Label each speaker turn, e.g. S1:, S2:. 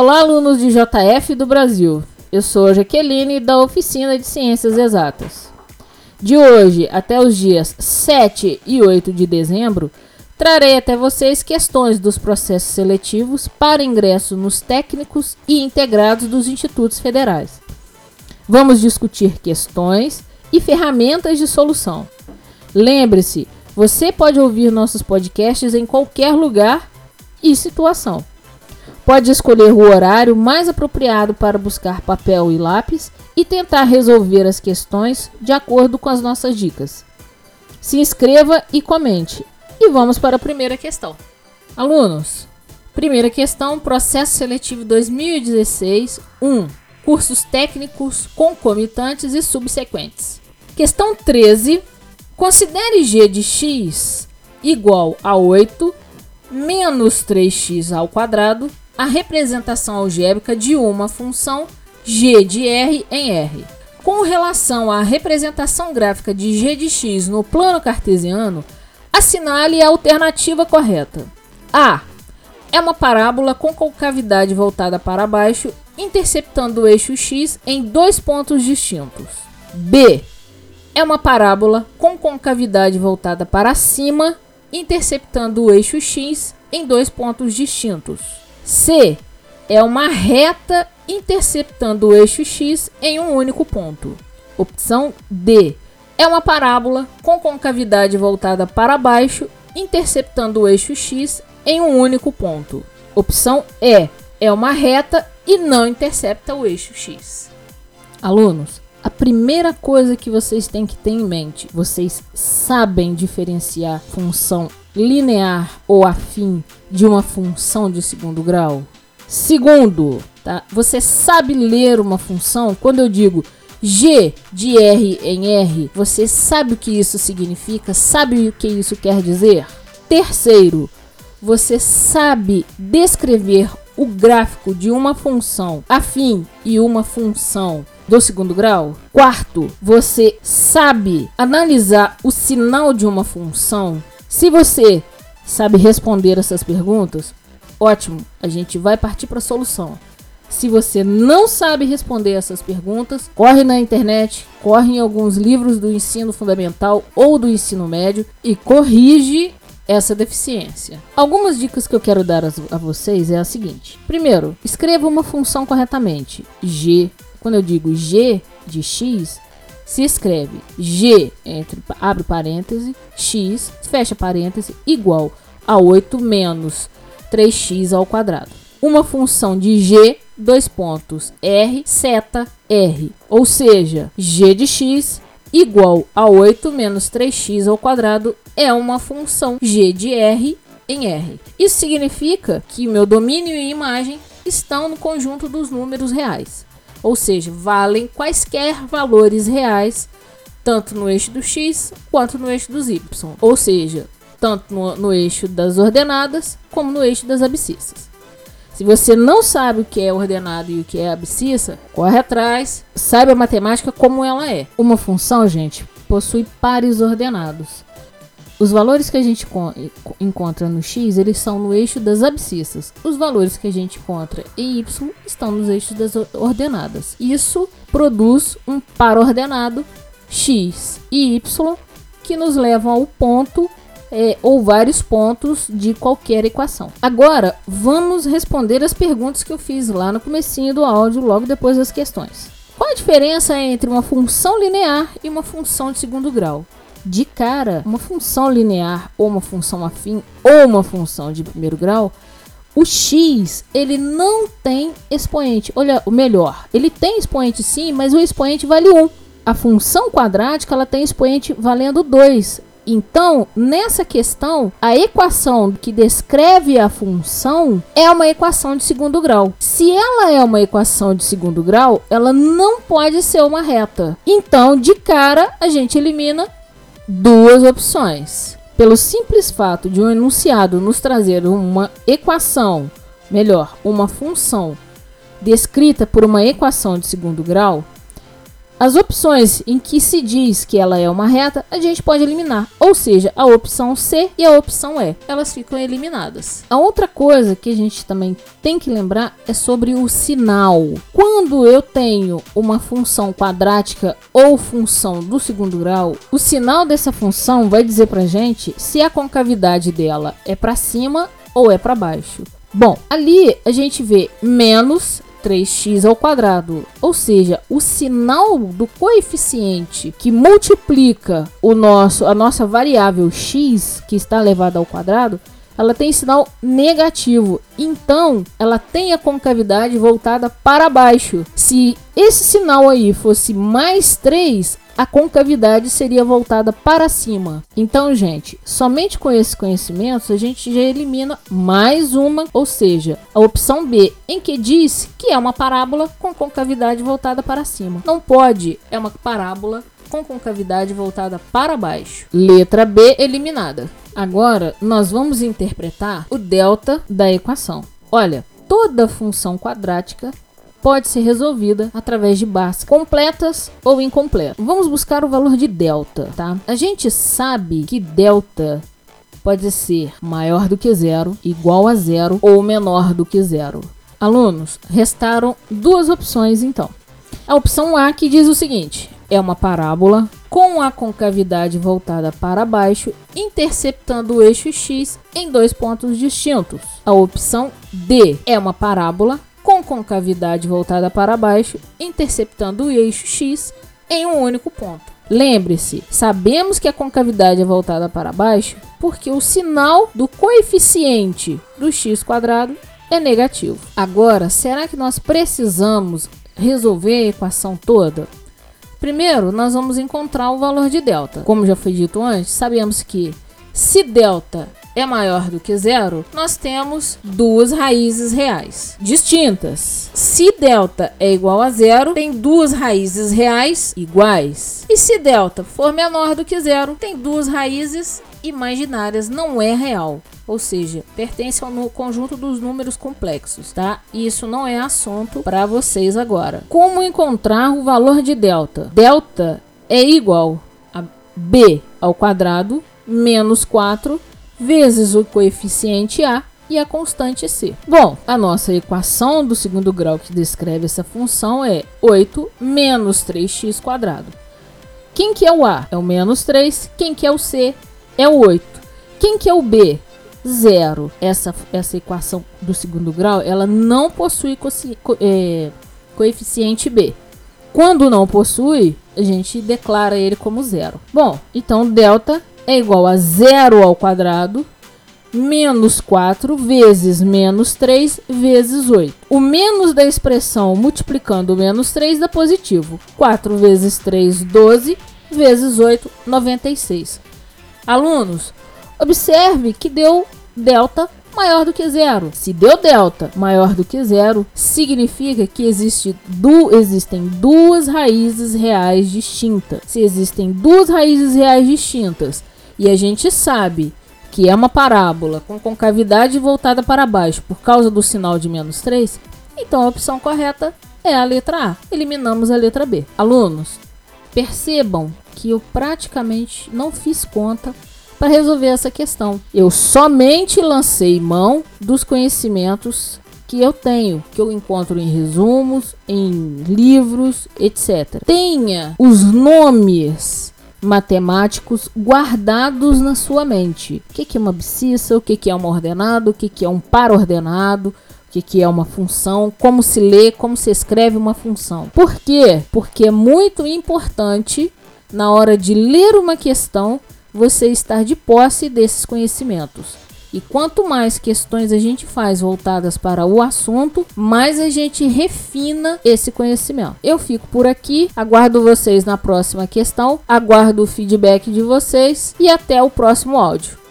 S1: Olá, alunos de JF do Brasil. Eu sou a Jaqueline da Oficina de Ciências Exatas. De hoje até os dias 7 e 8 de dezembro, trarei até vocês questões dos processos seletivos para ingresso nos técnicos e integrados dos institutos federais. Vamos discutir questões e ferramentas de solução. Lembre-se, você pode ouvir nossos podcasts em qualquer lugar e situação. Pode escolher o horário mais apropriado para buscar papel e lápis e tentar resolver as questões de acordo com as nossas dicas. Se inscreva e comente. E vamos para a primeira questão. Alunos, primeira questão, processo seletivo 2016 1. Cursos técnicos concomitantes e subsequentes. Questão 13. Considere g de x igual a 8 menos 3x ao quadrado a representação algébrica de uma função g de r em R. Com relação à representação gráfica de g de x no plano cartesiano, assinale a alternativa correta. A. É uma parábola com concavidade voltada para baixo, interceptando o eixo x em dois pontos distintos. B. É uma parábola com concavidade voltada para cima, interceptando o eixo x em dois pontos distintos. C é uma reta interceptando o eixo x em um único ponto. Opção D é uma parábola com concavidade voltada para baixo, interceptando o eixo x em um único ponto. Opção E é uma reta e não intercepta o eixo x. Alunos, a primeira coisa que vocês têm que ter em mente, vocês sabem diferenciar função linear ou afim de uma função de segundo grau? Segundo, tá? Você sabe ler uma função? Quando eu digo G de R em R, você sabe o que isso significa? Sabe o que isso quer dizer? Terceiro, você sabe descrever o gráfico de uma função afim e uma função do segundo grau? Quarto, você sabe analisar o sinal de uma função? Se você sabe responder essas perguntas, ótimo, a gente vai partir para a solução. Se você não sabe responder essas perguntas, corre na internet, corre em alguns livros do ensino fundamental ou do ensino médio e corrige essa deficiência. Algumas dicas que eu quero dar a vocês é a seguinte: primeiro, escreva uma função corretamente. G, quando eu digo g de x, se escreve g entre abre parêntese x fecha parêntese igual a 8 menos 3x ao quadrado. Uma função de g dois pontos r seta r, ou seja, g de x igual a 8 menos 3x ao quadrado é uma função g de r em r. Isso significa que meu domínio e imagem estão no conjunto dos números reais ou seja, valem quaisquer valores reais, tanto no eixo do x quanto no eixo dos y, ou seja, tanto no, no eixo das ordenadas como no eixo das abscissas. Se você não sabe o que é ordenado e o que é abscissa, corre atrás, saiba a matemática como ela é. Uma função, gente, possui pares ordenados. Os valores que a gente encontra no x, eles são no eixo das abscissas. Os valores que a gente encontra em y estão nos eixos das ordenadas. Isso produz um par ordenado x e y que nos levam ao ponto é, ou vários pontos de qualquer equação. Agora, vamos responder as perguntas que eu fiz lá no comecinho do áudio, logo depois das questões. Qual a diferença entre uma função linear e uma função de segundo grau? De cara uma função linear ou uma função afim ou uma função de primeiro grau, o x ele não tem expoente. Olha, o melhor, ele tem expoente sim, mas o expoente vale 1. A função quadrática ela tem expoente valendo 2. Então, nessa questão, a equação que descreve a função é uma equação de segundo grau. Se ela é uma equação de segundo grau, ela não pode ser uma reta. Então, de cara, a gente elimina duas opções. Pelo simples fato de um enunciado nos trazer uma equação, melhor, uma função descrita por uma equação de segundo grau, As opções em que se diz que ela é uma reta, a gente pode eliminar. Ou seja, a opção C e a opção E, elas ficam eliminadas. A outra coisa que a gente também tem que lembrar é sobre o sinal. Quando eu tenho uma função quadrática ou função do segundo grau, o sinal dessa função vai dizer pra gente se a concavidade dela é para cima ou é para baixo. Bom, ali a gente vê menos 3x ao quadrado. Ou seja, o sinal do coeficiente que multiplica o nosso, a nossa variável x, que está elevada ao quadrado, ela tem sinal negativo. Então, ela tem a concavidade voltada para baixo. Se esse sinal aí fosse mais 3, a concavidade seria voltada para cima. Então, gente, somente com esses conhecimentos a gente já elimina mais uma, ou seja, a opção B, em que diz que é uma parábola com concavidade voltada para cima. Não pode, é uma parábola com concavidade voltada para baixo. Letra B eliminada. Agora, nós vamos interpretar o delta da equação. Olha, toda função quadrática pode ser resolvida através de bases completas ou incompletas. Vamos buscar o valor de delta, tá? A gente sabe que delta pode ser maior do que zero, igual a zero ou menor do que zero. Alunos, restaram duas opções então. A opção A que diz o seguinte: é uma parábola com a concavidade voltada para baixo, interceptando o eixo x em dois pontos distintos. A opção D é uma parábola com concavidade voltada para baixo, interceptando o eixo x em um único ponto. Lembre-se, sabemos que a concavidade é voltada para baixo porque o sinal do coeficiente do x quadrado é negativo. Agora, será que nós precisamos resolver a equação toda? Primeiro, nós vamos encontrar o valor de delta. Como já foi dito antes, sabemos que se delta é maior do que zero, nós temos duas raízes reais distintas. Se delta é igual a zero, tem duas raízes reais iguais. E se delta for menor do que zero, tem duas raízes imaginárias, não é real. Ou seja, pertence ao conjunto dos números complexos, tá? Isso não é assunto para vocês agora. Como encontrar o valor de delta? Delta é igual a b ao quadrado menos 4 vezes o coeficiente A e a constante C. Bom, a nossa equação do segundo grau que descreve essa função é 8 menos 3x quadrado. Quem que é o A? É o menos 3. Quem que é o C? É o 8. Quem que é o B? Zero. Essa, essa equação do segundo grau, ela não possui co é, coeficiente B. Quando não possui, a gente declara ele como zero. Bom, então delta é igual a zero ao quadrado menos 4 vezes menos 3 vezes 8. O menos da expressão multiplicando o menos 3 dá positivo. 4 vezes 3, 12, vezes 8, 96. Alunos, observe que deu delta maior do que zero. Se deu delta maior do que zero, significa que existe du existem duas raízes reais distintas. Se existem duas raízes reais distintas e a gente sabe que é uma parábola com concavidade voltada para baixo por causa do sinal de menos 3, então a opção correta é a letra A. Eliminamos a letra B. Alunos, percebam que eu praticamente não fiz conta para resolver essa questão. Eu somente lancei mão dos conhecimentos que eu tenho, que eu encontro em resumos, em livros, etc. Tenha os nomes matemáticos guardados na sua mente. O que, é uma abscissa, o que, é uma ordenada, o que, é um par ordenado, o que, é uma função, como se lê, como se escreve uma função. Por quê? Porque é muito importante, na hora de ler uma questão, você estar de posse desses conhecimentos. E quanto mais questões a gente faz voltadas para o assunto, mais a gente refina esse conhecimento. Eu fico por aqui, aguardo vocês na próxima questão, aguardo o feedback de vocês e até o próximo áudio.